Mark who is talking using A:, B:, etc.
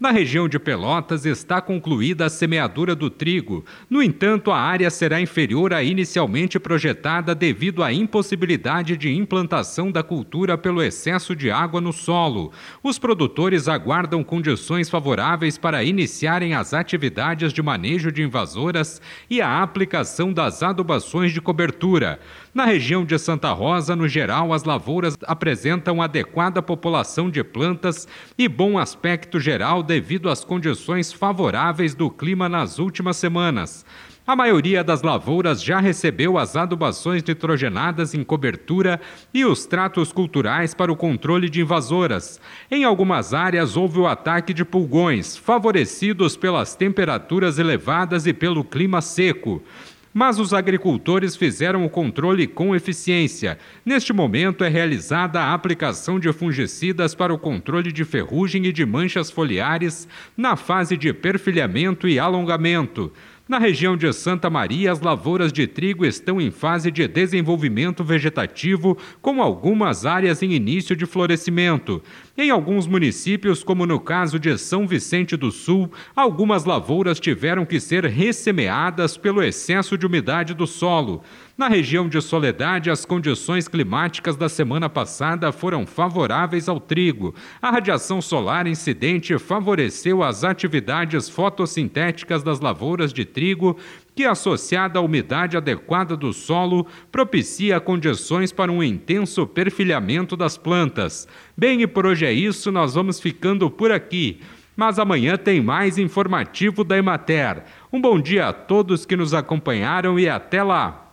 A: Na região de Pelotas está concluída a semeadura do trigo. No entanto, a área será inferior à inicialmente projetada devido à impossibilidade de implantação da cultura pelo excesso de água no solo. Os produtores aguardam condições favoráveis para iniciarem as atividades de manejo de invasoras e a aplicação das adubações de cobertura. Na região de Santa Rosa, no geral, as lavouras apresentam adequada população de plantas e bom aspecto geral devido às condições favoráveis do clima nas últimas semanas. A maioria das lavouras já recebeu as adubações nitrogenadas em cobertura e os tratos culturais para o controle de invasoras. Em algumas áreas houve o ataque de pulgões, favorecidos pelas temperaturas elevadas e pelo clima seco mas os agricultores fizeram o controle com eficiência. Neste momento é realizada a aplicação de fungicidas para o controle de ferrugem e de manchas foliares na fase de perfilhamento e alongamento. Na região de Santa Maria, as lavouras de trigo estão em fase de desenvolvimento vegetativo, com algumas áreas em início de florescimento. Em alguns municípios, como no caso de São Vicente do Sul, algumas lavouras tiveram que ser ressemeadas pelo excesso de umidade do solo. Na região de Soledade, as condições climáticas da semana passada foram favoráveis ao trigo. A radiação solar incidente favoreceu as atividades fotossintéticas das lavouras de trigo, que, associada à umidade adequada do solo, propicia condições para um intenso perfilhamento das plantas. Bem, e por hoje é isso, nós vamos ficando por aqui. Mas amanhã tem mais informativo da Emater. Um bom dia a todos que nos acompanharam e até lá!